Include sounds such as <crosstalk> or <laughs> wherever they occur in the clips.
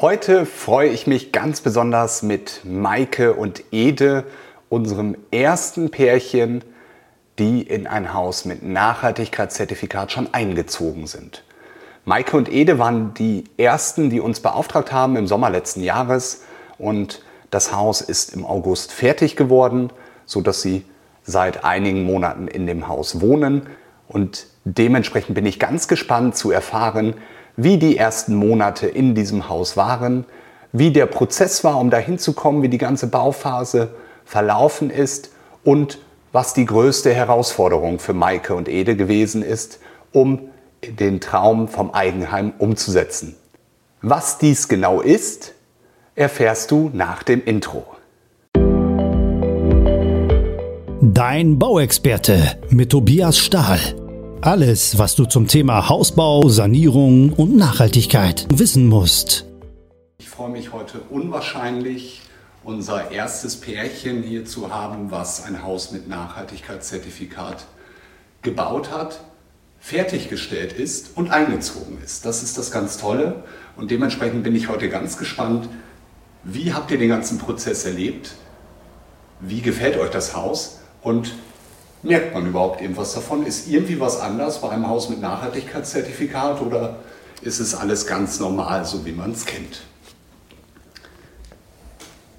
Heute freue ich mich ganz besonders mit Maike und Ede, unserem ersten Pärchen, die in ein Haus mit Nachhaltigkeitszertifikat schon eingezogen sind. Maike und Ede waren die ersten, die uns beauftragt haben im Sommer letzten Jahres und das Haus ist im August fertig geworden, so dass sie seit einigen Monaten in dem Haus wohnen und dementsprechend bin ich ganz gespannt zu erfahren, wie die ersten Monate in diesem Haus waren, wie der Prozess war, um dahin zu kommen, wie die ganze Bauphase verlaufen ist und was die größte Herausforderung für Maike und Ede gewesen ist, um den Traum vom Eigenheim umzusetzen. Was dies genau ist, erfährst du nach dem Intro. Dein Bauexperte mit Tobias Stahl. Alles, was du zum Thema Hausbau, Sanierung und Nachhaltigkeit wissen musst. Ich freue mich heute unwahrscheinlich, unser erstes Pärchen hier zu haben, was ein Haus mit Nachhaltigkeitszertifikat gebaut hat, fertiggestellt ist und eingezogen ist. Das ist das ganz Tolle und dementsprechend bin ich heute ganz gespannt, wie habt ihr den ganzen Prozess erlebt? Wie gefällt euch das Haus? Und Merkt man überhaupt irgendwas davon? Ist irgendwie was anders bei einem Haus mit Nachhaltigkeitszertifikat oder ist es alles ganz normal, so wie man es kennt?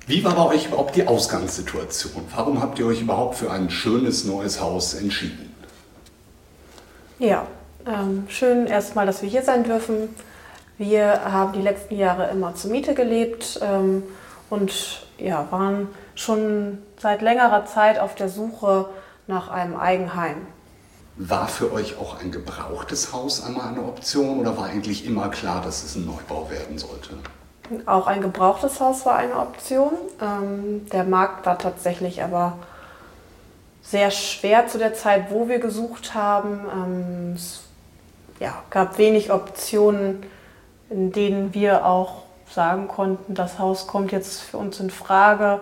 Wie war bei euch überhaupt die Ausgangssituation? Warum habt ihr euch überhaupt für ein schönes neues Haus entschieden? Ja, ähm, schön erstmal, dass wir hier sein dürfen. Wir haben die letzten Jahre immer zur Miete gelebt ähm, und ja, waren schon seit längerer Zeit auf der Suche nach einem Eigenheim. War für euch auch ein gebrauchtes Haus einmal eine Option oder war eigentlich immer klar, dass es ein Neubau werden sollte? Auch ein gebrauchtes Haus war eine Option. Ähm, der Markt war tatsächlich aber sehr schwer zu der Zeit, wo wir gesucht haben. Ähm, es ja, gab wenig Optionen, in denen wir auch sagen konnten, das Haus kommt jetzt für uns in Frage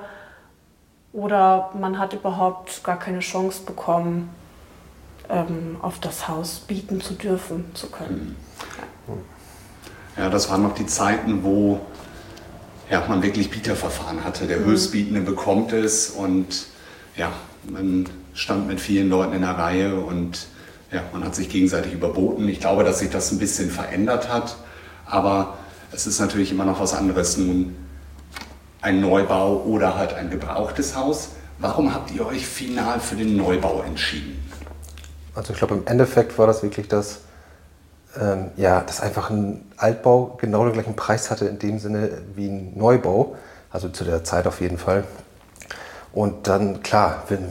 oder man hat überhaupt gar keine Chance bekommen, ähm, auf das Haus bieten zu dürfen, zu können. Ja, ja das waren noch die Zeiten, wo ja, man wirklich Bieterverfahren hatte. Der mhm. Höchstbietende bekommt es und ja, man stand mit vielen Leuten in der Reihe und ja, man hat sich gegenseitig überboten. Ich glaube, dass sich das ein bisschen verändert hat, aber es ist natürlich immer noch was anderes nun ein Neubau oder halt ein gebrauchtes Haus. Warum habt ihr euch final für den Neubau entschieden? Also ich glaube, im Endeffekt war das wirklich das, ähm, ja, dass einfach ein Altbau genau den gleichen Preis hatte in dem Sinne wie ein Neubau, also zu der Zeit auf jeden Fall. Und dann, klar, wenn,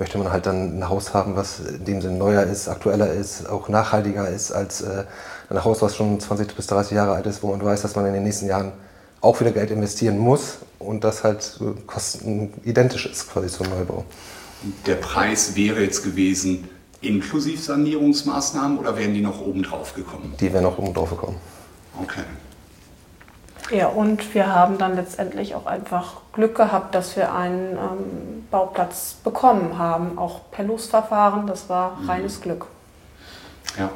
möchte man halt dann ein Haus haben, was in dem Sinne neuer ist, aktueller ist, auch nachhaltiger ist als äh, ein Haus, was schon 20 bis 30 Jahre alt ist, wo man weiß, dass man in den nächsten Jahren auch wieder Geld investieren muss und das halt kosten identisch ist quasi zum Neubau. Der Preis wäre jetzt gewesen inklusive Sanierungsmaßnahmen oder wären die noch oben drauf gekommen? Die wären noch oben drauf gekommen. Okay. Ja, und wir haben dann letztendlich auch einfach Glück gehabt, dass wir einen ähm, Bauplatz bekommen haben, auch per Losverfahren. Das war mhm. reines Glück. Ja.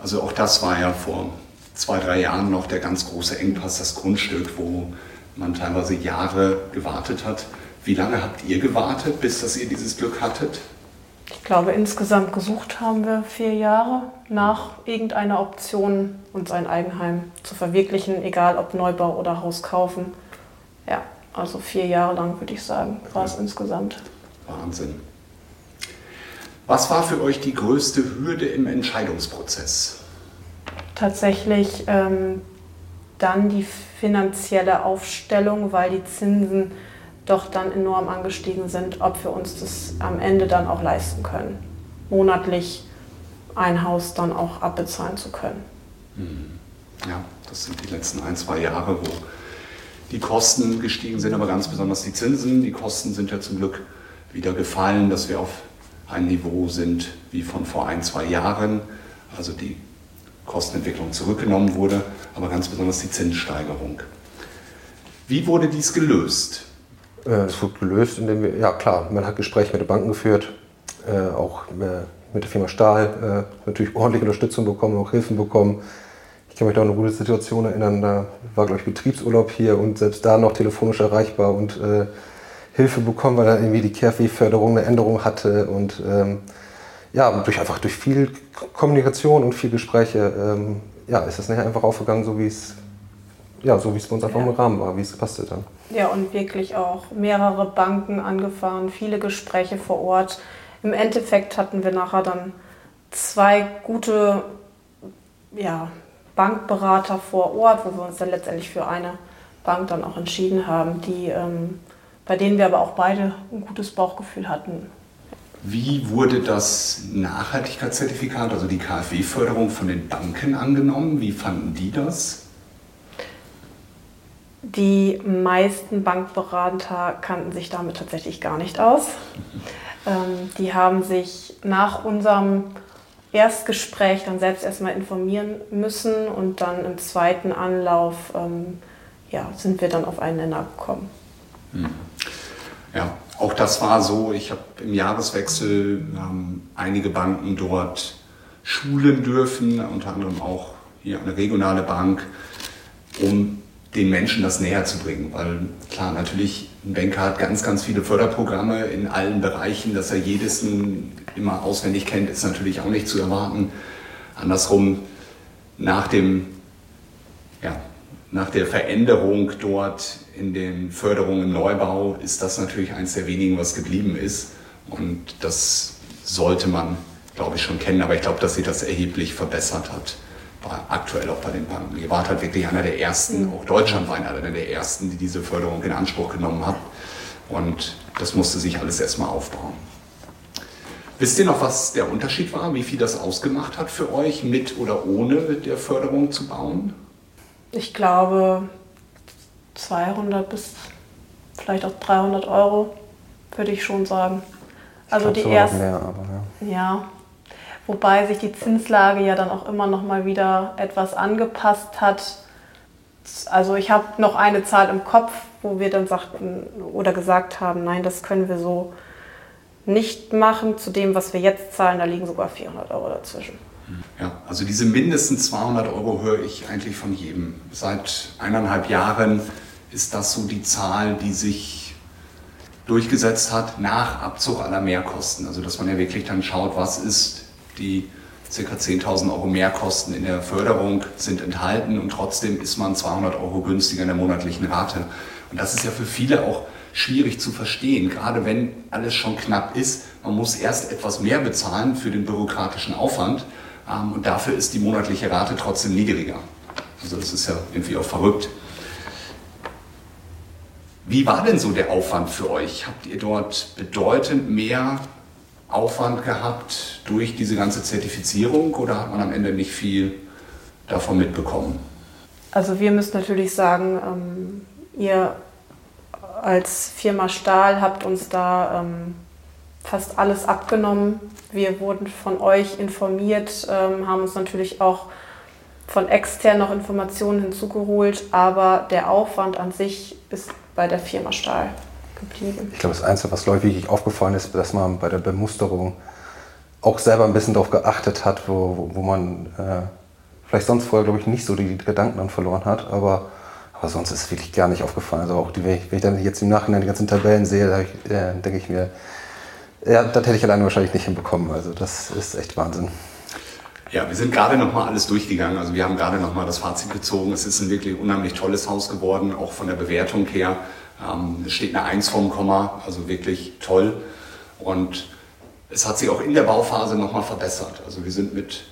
Also auch das war ja vor zwei, drei Jahren noch der ganz große Engpass, das Grundstück, wo man teilweise Jahre gewartet hat. Wie lange habt ihr gewartet, bis dass ihr dieses Glück hattet? Ich glaube, insgesamt gesucht haben wir vier Jahre nach irgendeiner Option, uns ein Eigenheim zu verwirklichen, egal ob Neubau oder Haus kaufen. Ja, also vier Jahre lang würde ich sagen, war es insgesamt. Wahnsinn. Was war für euch die größte Hürde im Entscheidungsprozess? Tatsächlich ähm, dann die finanzielle Aufstellung, weil die Zinsen doch dann enorm angestiegen sind, ob wir uns das am Ende dann auch leisten können, monatlich ein Haus dann auch abbezahlen zu können. Mhm. Ja, das sind die letzten ein, zwei Jahre, wo die Kosten gestiegen sind, aber ganz besonders die Zinsen. Die Kosten sind ja zum Glück wieder gefallen, dass wir auf ein Niveau sind wie von vor ein, zwei Jahren. Also die Kostenentwicklung zurückgenommen wurde, aber ganz besonders die Zinssteigerung. Wie wurde dies gelöst? Äh, es wurde gelöst, indem wir, ja klar, man hat Gespräche mit den Banken geführt, äh, auch mit der Firma Stahl, äh, natürlich ordentliche Unterstützung bekommen, auch Hilfen bekommen. Ich kann mich da an eine gute Situation erinnern, da war, glaube ich, Betriebsurlaub hier und selbst da noch telefonisch erreichbar und äh, Hilfe bekommen, weil er irgendwie die KfW-Förderung eine Änderung hatte und ähm, ja, durch einfach durch viel Kommunikation und viel Gespräche, ähm, ja, ist das nachher einfach aufgegangen, so wie es ja, so wie es bei uns einfach ja. im Rahmen war, wie es gepasst hat. Ja, und wirklich auch mehrere Banken angefahren, viele Gespräche vor Ort. Im Endeffekt hatten wir nachher dann zwei gute ja, Bankberater vor Ort, wo wir uns dann letztendlich für eine Bank dann auch entschieden haben, die, ähm, bei denen wir aber auch beide ein gutes Bauchgefühl hatten. Wie wurde das Nachhaltigkeitszertifikat, also die KfW-Förderung von den Banken angenommen? Wie fanden die das? Die meisten Bankberater kannten sich damit tatsächlich gar nicht aus. <laughs> Ähm, die haben sich nach unserem Erstgespräch dann selbst erstmal informieren müssen und dann im zweiten Anlauf ähm, ja, sind wir dann auf einen Nenner gekommen. Hm. Ja, auch das war so. Ich habe im Jahreswechsel ähm, einige Banken dort schulen dürfen, unter anderem auch hier eine regionale Bank, um den Menschen das näher zu bringen. Weil klar, natürlich, ein Banker hat ganz, ganz viele Förderprogramme in allen Bereichen, dass er jedes immer auswendig kennt, ist natürlich auch nicht zu erwarten. Andersrum, nach, dem, ja, nach der Veränderung dort in den Förderungen im Neubau ist das natürlich eines der wenigen, was geblieben ist. Und das sollte man, glaube ich, schon kennen. Aber ich glaube, dass sich das erheblich verbessert hat aktuell auch bei den Banken. Ihr wart halt wirklich einer der ersten, mhm. auch Deutschland war einer der ersten, die diese Förderung in Anspruch genommen hat. Und das musste sich alles erstmal aufbauen. Wisst ihr noch, was der Unterschied war, wie viel das ausgemacht hat für euch, mit oder ohne der Förderung zu bauen? Ich glaube 200 bis vielleicht auch 300 Euro, würde ich schon sagen. Also die ersten. Mehr, aber ja. ja, wobei sich die Zinslage ja dann auch immer noch mal wieder etwas angepasst hat. Also ich habe noch eine Zahl im Kopf, wo wir dann sagten oder gesagt haben, nein, das können wir so nicht machen zu dem, was wir jetzt zahlen. Da liegen sogar 400 Euro dazwischen. Ja, also diese mindestens 200 Euro höre ich eigentlich von jedem. Seit eineinhalb Jahren ist das so die Zahl, die sich durchgesetzt hat nach Abzug aller Mehrkosten. Also dass man ja wirklich dann schaut, was ist die ca. 10.000 Euro Mehrkosten in der Förderung sind enthalten und trotzdem ist man 200 Euro günstiger in der monatlichen Rate. Und das ist ja für viele auch schwierig zu verstehen, gerade wenn alles schon knapp ist. Man muss erst etwas mehr bezahlen für den bürokratischen Aufwand und dafür ist die monatliche Rate trotzdem niedriger. Also das ist ja irgendwie auch verrückt. Wie war denn so der Aufwand für euch? Habt ihr dort bedeutend mehr Aufwand gehabt durch diese ganze Zertifizierung oder hat man am Ende nicht viel davon mitbekommen? Also wir müssen natürlich sagen, ähm, ihr als Firma Stahl habt uns da ähm, fast alles abgenommen. Wir wurden von euch informiert, ähm, haben uns natürlich auch von extern noch Informationen hinzugeholt, aber der Aufwand an sich ist bei der Firma Stahl geblieben. Ich glaube, das Einzige, was Leute wirklich aufgefallen ist, dass man bei der Bemusterung auch selber ein bisschen darauf geachtet hat, wo, wo, man äh, vielleicht sonst vorher, glaube ich, nicht so die Gedanken dann verloren hat, aber, aber sonst ist es wirklich gar nicht aufgefallen. Also auch die, wenn, ich, wenn ich dann jetzt im Nachhinein die ganzen Tabellen sehe, da äh, denke ich mir, ja, das hätte ich alleine wahrscheinlich nicht hinbekommen. Also das ist echt Wahnsinn. Ja, wir sind gerade noch mal alles durchgegangen. Also wir haben gerade noch mal das Fazit gezogen. Es ist ein wirklich unheimlich tolles Haus geworden, auch von der Bewertung her. Ähm, es steht eine Eins vorm Komma, also wirklich toll. Und es hat sich auch in der Bauphase nochmal verbessert. Also wir sind mit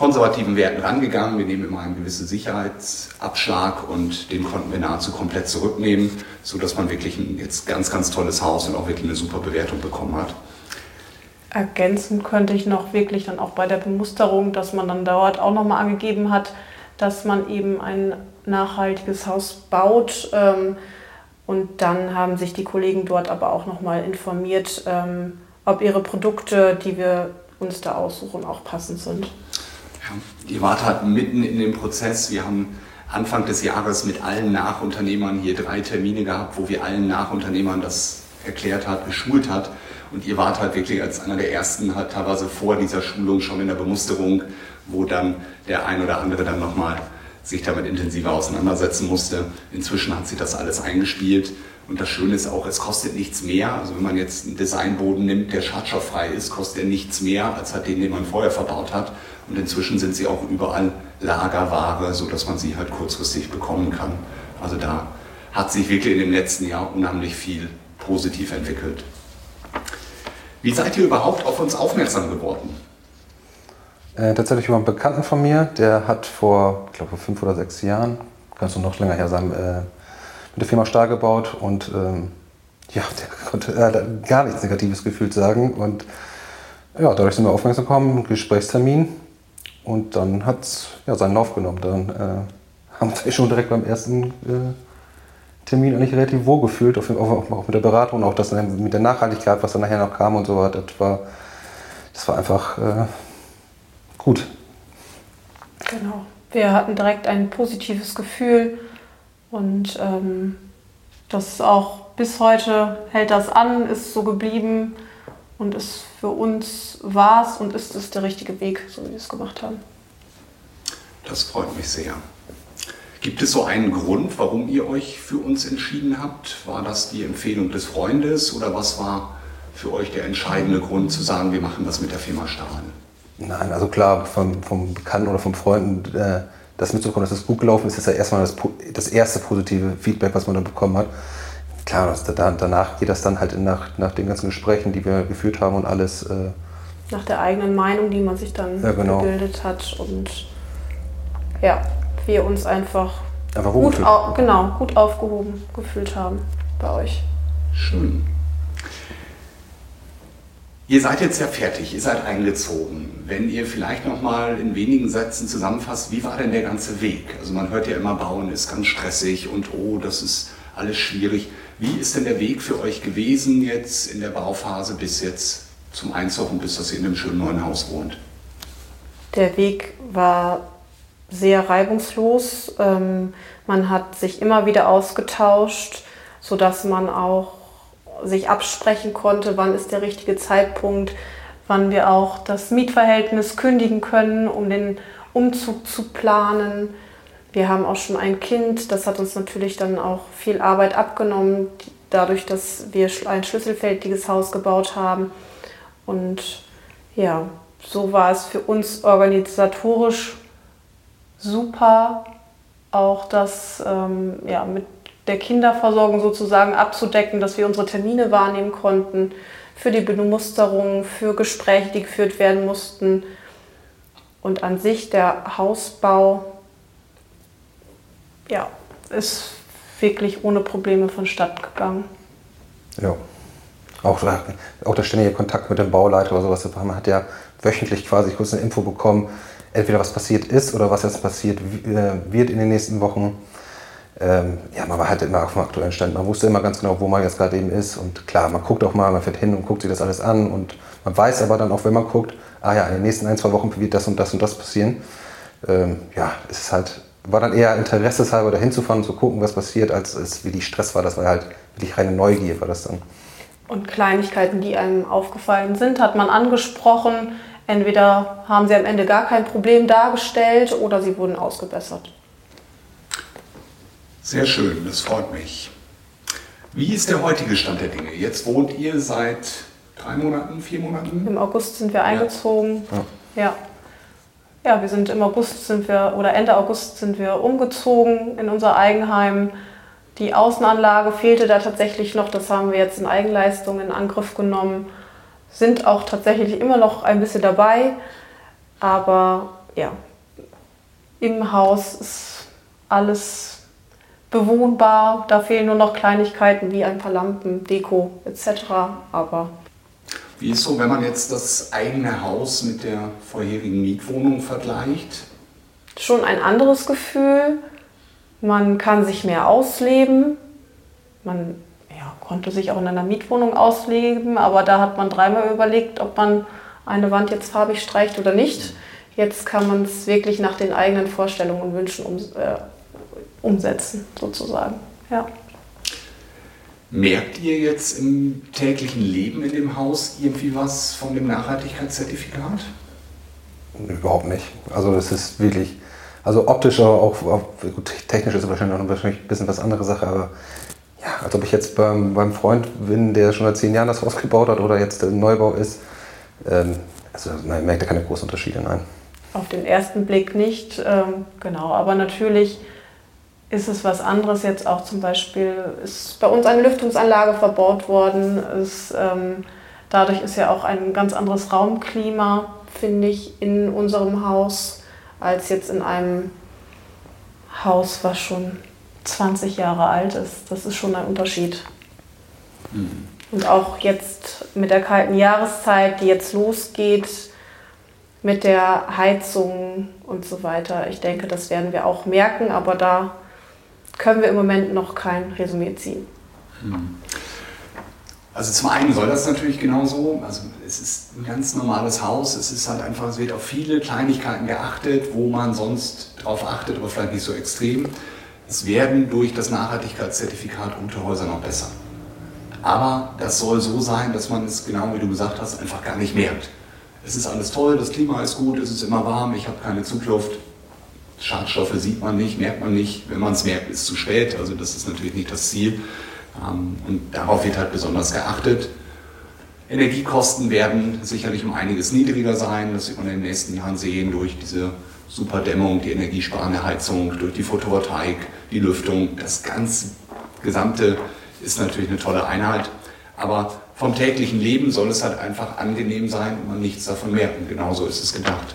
konservativen Werten rangegangen. Wir nehmen immer einen gewissen Sicherheitsabschlag und den konnten wir nahezu komplett zurücknehmen, sodass man wirklich ein jetzt ganz, ganz tolles Haus und auch wirklich eine super Bewertung bekommen hat. Ergänzen könnte ich noch wirklich dann auch bei der Bemusterung, dass man dann dort auch nochmal angegeben hat, dass man eben ein nachhaltiges Haus baut. Ähm, und dann haben sich die Kollegen dort aber auch nochmal informiert, ähm, ob ihre Produkte, die wir uns da aussuchen, auch passend sind. Ihr wart halt mitten in dem Prozess. Wir haben Anfang des Jahres mit allen Nachunternehmern hier drei Termine gehabt, wo wir allen Nachunternehmern das erklärt hat, geschult hat. Und ihr wart halt wirklich als einer der ersten halt teilweise vor dieser Schulung schon in der Bemusterung, wo dann der ein oder andere dann nochmal sich damit intensiver auseinandersetzen musste. Inzwischen hat sich das alles eingespielt. Und das Schöne ist auch, es kostet nichts mehr. Also wenn man jetzt einen Designboden nimmt, der schadstofffrei ist, kostet er nichts mehr als halt den, den man vorher verbaut hat. Und inzwischen sind sie auch überall Lagerware, sodass man sie halt kurzfristig bekommen kann. Also da hat sich wirklich in dem letzten Jahr unheimlich viel positiv entwickelt. Wie seid ihr überhaupt auf uns aufmerksam geworden? Äh, tatsächlich über einen Bekannten von mir, der hat vor, ich glaube, vor fünf oder sechs Jahren, kannst du noch länger her sein, äh, mit der Firma Stahl gebaut und ähm, ja, der konnte äh, gar nichts Negatives gefühlt sagen. Und ja, dadurch sind wir aufmerksam gekommen, Gesprächstermin und dann hat es ja, seinen Lauf genommen. Dann äh, haben wir schon direkt beim ersten äh, Termin eigentlich relativ wohl gefühlt, auch, auch, auch, mit der Beratung, auch das mit der Nachhaltigkeit, was dann nachher noch kam und so weiter. Das war, das war einfach äh, gut. Genau. Wir hatten direkt ein positives Gefühl und ähm, das auch bis heute hält das an, ist so geblieben und ist für uns war es und ist es der richtige Weg, so wie wir es gemacht haben. Das freut mich sehr. Gibt es so einen Grund, warum ihr euch für uns entschieden habt? War das die Empfehlung des Freundes oder was war für euch der entscheidende Grund zu sagen, wir machen das mit der Firma Stahl? Nein, also klar, vom, vom Bekannten oder vom Freunden äh, das mitzubekommen, dass es gut gelaufen ist, ist ja erstmal das, das erste positive Feedback, was man dann bekommen hat. Klar, das, danach geht das dann halt nach, nach den ganzen Gesprächen, die wir geführt haben und alles. Äh, nach der eigenen Meinung, die man sich dann ja, genau. gebildet hat und ja, wir uns einfach, einfach gut, au genau, gut aufgehoben gefühlt haben bei euch. Schön. Ihr seid jetzt ja fertig, ihr seid eingezogen. Wenn ihr vielleicht noch mal in wenigen Sätzen zusammenfasst, wie war denn der ganze Weg? Also man hört ja immer, Bauen ist ganz stressig und oh, das ist alles schwierig. Wie ist denn der Weg für euch gewesen jetzt in der Bauphase bis jetzt zum Einzug und bis dass ihr in einem schönen neuen Haus wohnt? Der Weg war sehr reibungslos. Ähm, man hat sich immer wieder ausgetauscht, sodass man auch sich absprechen konnte, wann ist der richtige Zeitpunkt, wann wir auch das Mietverhältnis kündigen können, um den Umzug zu planen. Wir haben auch schon ein Kind, das hat uns natürlich dann auch viel Arbeit abgenommen, dadurch, dass wir ein schlüsselfertiges Haus gebaut haben. Und ja, so war es für uns organisatorisch super, auch das ähm, ja, mit der Kinderversorgung sozusagen abzudecken, dass wir unsere Termine wahrnehmen konnten für die Bemusterung, für Gespräche, die geführt werden mussten. Und an sich der Hausbau ja, ist wirklich ohne Probleme vonstatten gegangen. Ja. Auch, auch der ständige Kontakt mit dem Bauleiter oder sowas. Man hat ja wöchentlich quasi kurz eine Info bekommen, entweder was passiert ist oder was jetzt passiert äh, wird in den nächsten Wochen. Ähm, ja, man war halt immer auf dem aktuellen Stand. Man wusste immer ganz genau, wo man jetzt gerade eben ist. Und klar, man guckt auch mal, man fährt hin und guckt sich das alles an. Und man weiß aber dann auch, wenn man guckt, ah ja, in den nächsten ein, zwei Wochen wird das und das und das passieren. Ähm, ja, es ist halt, war dann eher interesseshalber dahin zu fahren und zu gucken, was passiert, als es wirklich Stress war. Das war halt wirklich reine Neugier, war das dann. Und Kleinigkeiten, die einem aufgefallen sind, hat man angesprochen Entweder haben sie am Ende gar kein Problem dargestellt oder sie wurden ausgebessert. Sehr schön, das freut mich. Wie ist der heutige Stand der Dinge? Jetzt wohnt ihr seit drei Monaten, vier Monaten? Im August sind wir eingezogen. Ja. ja. ja. wir sind im August sind wir oder Ende August sind wir umgezogen in unser Eigenheim. Die Außenanlage fehlte da tatsächlich noch, das haben wir jetzt in Eigenleistung in Angriff genommen sind auch tatsächlich immer noch ein bisschen dabei. Aber ja, im Haus ist alles bewohnbar. Da fehlen nur noch Kleinigkeiten wie ein paar Lampen, Deko etc. Aber wie ist so, wenn man jetzt das eigene Haus mit der vorherigen Mietwohnung vergleicht? Schon ein anderes Gefühl. Man kann sich mehr ausleben. Man konnte sich auch in einer Mietwohnung ausleben, aber da hat man dreimal überlegt, ob man eine Wand jetzt farbig streicht oder nicht. Jetzt kann man es wirklich nach den eigenen Vorstellungen und Wünschen um, äh, umsetzen, sozusagen. Ja. Merkt ihr jetzt im täglichen Leben in dem Haus irgendwie was von dem Nachhaltigkeitszertifikat? Überhaupt nicht. Also es ist wirklich, also optisch, aber auch, auch gut, technisch ist es wahrscheinlich noch ein bisschen was andere Sache, aber ja, als ob ich jetzt beim, beim Freund bin, der schon seit zehn Jahren das Haus gebaut hat oder jetzt der Neubau ist. Ähm, also man merkt da keine großen Unterschiede, nein. Auf den ersten Blick nicht, ähm, genau, aber natürlich ist es was anderes jetzt auch zum Beispiel, ist bei uns eine Lüftungsanlage verbaut worden. Ist, ähm, dadurch ist ja auch ein ganz anderes Raumklima, finde ich, in unserem Haus, als jetzt in einem Haus, was schon 20 Jahre alt ist. Das ist schon ein Unterschied. Mhm. Und auch jetzt mit der kalten Jahreszeit, die jetzt losgeht, mit der Heizung und so weiter. Ich denke, das werden wir auch merken, aber da können wir im Moment noch kein Resümee ziehen. Hm. Also zum einen soll das natürlich genauso. Also es ist ein ganz normales Haus. Es ist halt einfach, es wird auf viele Kleinigkeiten geachtet, wo man sonst darauf achtet, aber vielleicht nicht so extrem. Es werden durch das Nachhaltigkeitszertifikat Unterhäuser noch besser. Aber das soll so sein, dass man es genau wie du gesagt hast, einfach gar nicht merkt. Es ist alles toll, das Klima ist gut, es ist immer warm, ich habe keine Zugluft, Schadstoffe sieht man nicht, merkt man nicht. Wenn man es merkt, ist es zu spät. Also das ist natürlich nicht das Ziel. Ähm, und darauf wird halt besonders geachtet. Energiekosten werden sicherlich um einiges niedriger sein. Das wird man in den nächsten Jahren sehen durch diese Superdämmung, die energiesparende Heizung, durch die Photovoltaik, die Lüftung. Das ganze Gesamte ist natürlich eine tolle Einheit. Aber vom täglichen Leben soll es halt einfach angenehm sein und man nichts davon merken. Genauso ist es gedacht.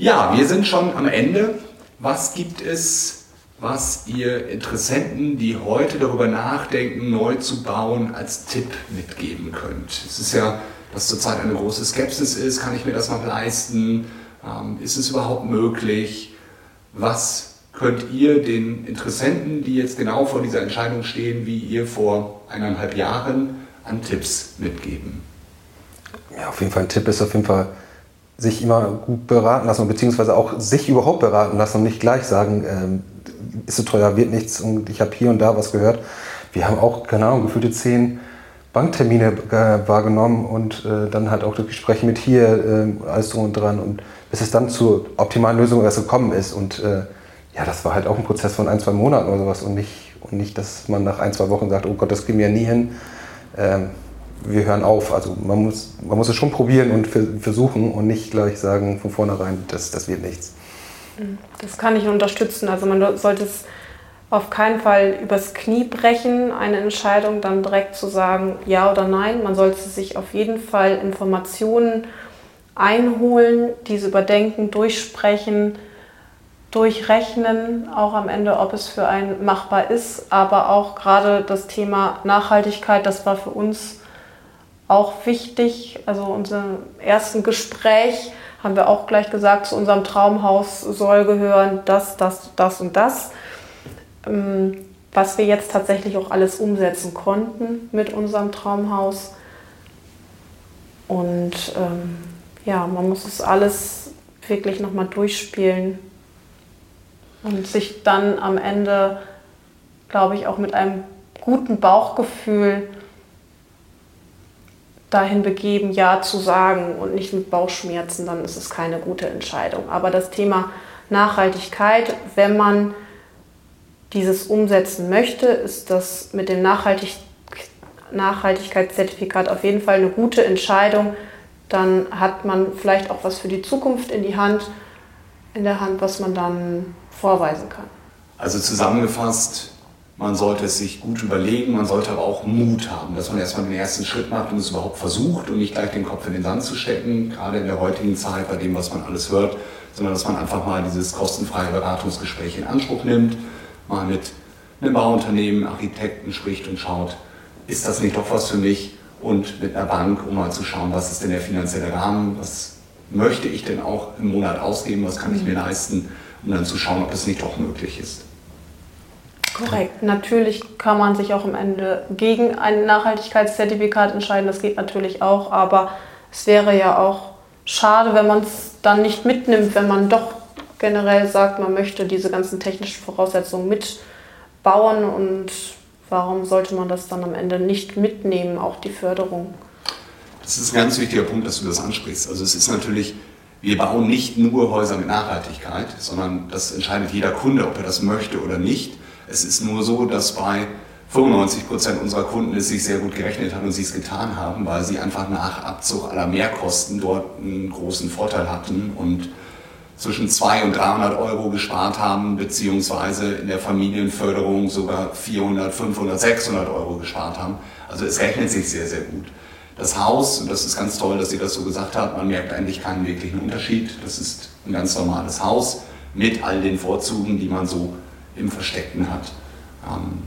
Ja, wir sind schon am Ende. Was gibt es, was ihr Interessenten, die heute darüber nachdenken, neu zu bauen, als Tipp mitgeben könnt? Es ist ja, dass zurzeit eine große Skepsis ist. Kann ich mir das noch leisten? Ähm, ist es überhaupt möglich? Was könnt ihr den Interessenten, die jetzt genau vor dieser Entscheidung stehen, wie ihr vor eineinhalb Jahren, an Tipps mitgeben? Ja, auf jeden Fall ein Tipp ist auf jeden Fall, sich immer gut beraten lassen, beziehungsweise auch sich überhaupt beraten lassen und nicht gleich sagen, ähm, ist so teuer, wird nichts und ich habe hier und da was gehört. Wir haben auch, keine Ahnung, gefühlte zehn Banktermine äh, wahrgenommen und äh, dann halt auch das Gespräch mit hier, äh, alles drum und dran und bis es dann zur optimalen Lösung erst gekommen ist und äh, ja, das war halt auch ein Prozess von ein, zwei Monaten oder sowas und nicht, und nicht, dass man nach ein, zwei Wochen sagt, oh Gott, das geht mir nie hin. Ähm, wir hören auf. Also man muss, man muss es schon probieren und versuchen und nicht gleich sagen von vornherein, das, das wird nichts. Das kann ich unterstützen. Also man sollte es auf keinen Fall übers Knie brechen, eine Entscheidung dann direkt zu sagen, ja oder nein. Man sollte sich auf jeden Fall Informationen einholen, diese überdenken, durchsprechen, durchrechnen, auch am Ende, ob es für einen machbar ist. Aber auch gerade das Thema Nachhaltigkeit, das war für uns auch wichtig. Also unserem ersten Gespräch haben wir auch gleich gesagt, zu unserem Traumhaus soll gehören das, das, das und das. Ähm, was wir jetzt tatsächlich auch alles umsetzen konnten mit unserem Traumhaus. Und ähm, ja, man muss es alles wirklich nochmal durchspielen und sich dann am Ende, glaube ich, auch mit einem guten Bauchgefühl dahin begeben, Ja zu sagen und nicht mit Bauchschmerzen, dann ist es keine gute Entscheidung. Aber das Thema Nachhaltigkeit, wenn man dieses umsetzen möchte, ist das mit dem Nachhaltig Nachhaltigkeitszertifikat auf jeden Fall eine gute Entscheidung. Dann hat man vielleicht auch was für die Zukunft in die Hand, in der Hand, was man dann vorweisen kann. Also zusammengefasst, man sollte es sich gut überlegen, man sollte aber auch Mut haben, dass man erstmal den ersten Schritt macht und es überhaupt versucht und nicht gleich den Kopf in den Sand zu stecken, gerade in der heutigen Zeit bei dem, was man alles hört, sondern dass man einfach mal dieses kostenfreie Beratungsgespräch in Anspruch nimmt, mal mit einem Bauunternehmen, Architekten spricht und schaut, ist das nicht doch was für mich? Und mit einer Bank, um mal zu schauen, was ist denn der finanzielle Rahmen, was möchte ich denn auch im Monat ausgeben, was kann ich mir leisten, um dann zu schauen, ob das nicht doch möglich ist. Korrekt. Natürlich kann man sich auch am Ende gegen ein Nachhaltigkeitszertifikat entscheiden. Das geht natürlich auch, aber es wäre ja auch schade, wenn man es dann nicht mitnimmt, wenn man doch generell sagt, man möchte diese ganzen technischen Voraussetzungen mitbauen und warum sollte man das dann am Ende nicht mitnehmen, auch die Förderung? Das ist ein ganz wichtiger Punkt, dass du das ansprichst. Also es ist natürlich, wir bauen nicht nur Häuser mit Nachhaltigkeit, sondern das entscheidet jeder Kunde, ob er das möchte oder nicht. Es ist nur so, dass bei 95 Prozent unserer Kunden es sich sehr gut gerechnet hat und sie es getan haben, weil sie einfach nach Abzug aller Mehrkosten dort einen großen Vorteil hatten und zwischen 200 und 300 Euro gespart haben, beziehungsweise in der Familienförderung sogar 400, 500, 600 Euro gespart haben. Also es rechnet sich sehr, sehr gut. Das Haus, und das ist ganz toll, dass sie das so gesagt hat, man merkt eigentlich keinen wirklichen Unterschied. Das ist ein ganz normales Haus mit all den Vorzügen, die man so im Versteckten hat. Ähm,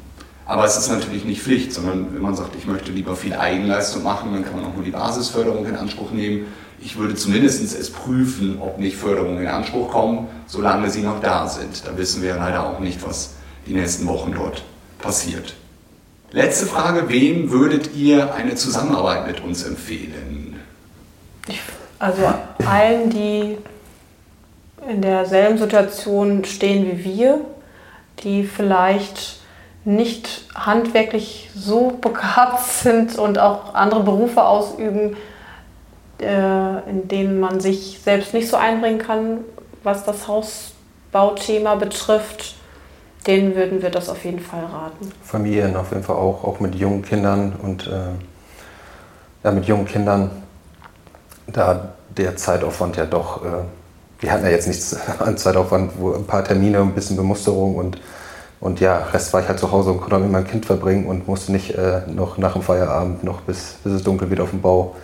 aber es ist natürlich nicht Pflicht, sondern wenn man sagt, ich möchte lieber viel Eigenleistung machen, dann kann man auch nur die Basisförderung in Anspruch nehmen ich würde zumindest es prüfen, ob nicht Förderungen in Anspruch kommen, solange sie noch da sind. Da wissen wir leider auch nicht, was die nächsten Wochen dort passiert. Letzte Frage, wem würdet ihr eine Zusammenarbeit mit uns empfehlen? Also allen, die in derselben Situation stehen wie wir, die vielleicht nicht handwerklich so <laughs> begabt sind und auch andere Berufe ausüben, äh, in denen man sich selbst nicht so einbringen kann, was das Hausbauthema betrifft, denen würden wir das auf jeden Fall raten. Familien auf jeden Fall auch, auch mit jungen Kindern und äh, ja, mit jungen Kindern, da der Zeitaufwand ja doch, äh, wir hatten ja jetzt nichts <laughs> an Zeitaufwand, wo ein paar Termine, ein bisschen Bemusterung und, und ja, Rest war ich halt zu Hause und konnte mit meinem Kind verbringen und musste nicht äh, noch nach dem Feierabend noch bis, bis es dunkel wird auf dem Bau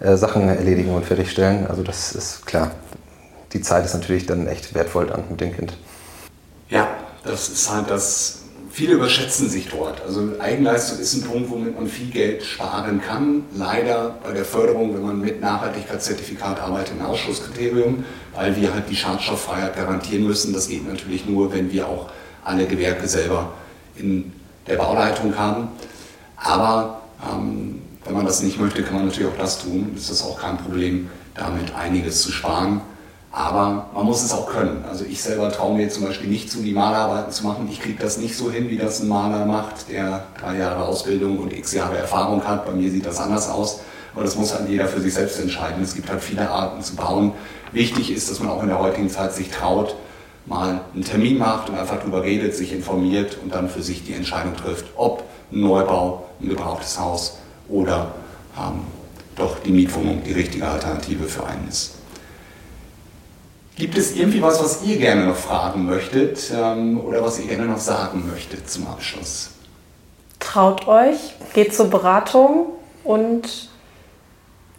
äh, Sachen erledigen und fertigstellen. Also das ist klar. Die Zeit ist natürlich dann echt wertvoll dann mit dem Kind. Ja, das ist halt das. Viele überschätzen sich dort. Also Eigenleistung ist ein Punkt, womit man viel Geld sparen kann. Leider bei der Förderung, wenn man mit Nachhaltigkeitszertifikat arbeitet, ein Ausschlusskriterium, weil wir halt die Schadstofffreiheit garantieren müssen. Das geht natürlich nur, wenn wir auch alle Gewerke selber in der Bauleitung haben. Aber ähm, wenn man das nicht möchte, kann man natürlich auch das tun. Ist das auch kein Problem, damit einiges zu sparen. Aber man muss es auch können. Also ich selber traue mir zum Beispiel nicht zu, die Malerarbeiten zu machen. Ich kriege das nicht so hin, wie das ein Maler macht, der drei Jahre Ausbildung und x Jahre Erfahrung hat. Bei mir sieht das anders aus. Aber das muss halt jeder für sich selbst entscheiden. Es gibt halt viele Arten zu bauen. Wichtig ist, dass man auch in der heutigen Zeit sich traut, mal einen Termin macht und einfach darüber redet, sich informiert und dann für sich die Entscheidung trifft, ob ein Neubau, ein gebrauchtes Haus oder ähm, doch die Mietwohnung die richtige Alternative für einen ist. Gibt es irgendwie was, was ihr gerne noch fragen möchtet ähm, oder was ihr gerne noch sagen möchtet zum Abschluss? Traut euch, geht zur Beratung und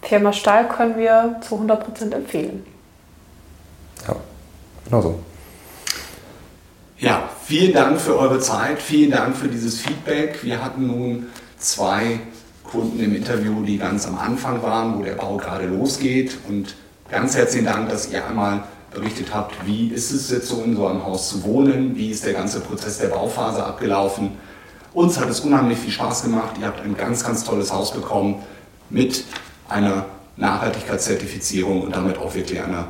Firma Stahl können wir zu 100% empfehlen. Ja, genau so. Ja, vielen Dank für eure Zeit, vielen Dank für dieses Feedback. Wir hatten nun zwei Kunden im Interview, die ganz am Anfang waren, wo der Bau gerade losgeht. Und ganz herzlichen Dank, dass ihr einmal berichtet habt, wie ist es jetzt so in so einem Haus zu wohnen, wie ist der ganze Prozess der Bauphase abgelaufen. Uns hat es unheimlich viel Spaß gemacht. Ihr habt ein ganz, ganz tolles Haus bekommen mit einer Nachhaltigkeitszertifizierung und damit auch wirklich einer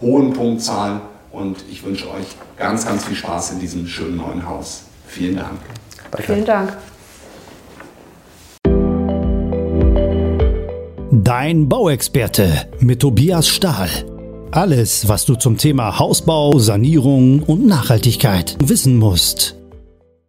hohen Punktzahl. Und ich wünsche euch ganz, ganz viel Spaß in diesem schönen neuen Haus. Vielen Dank. Danke. Vielen Dank. Dein Bauexperte mit Tobias Stahl. Alles, was du zum Thema Hausbau, Sanierung und Nachhaltigkeit wissen musst.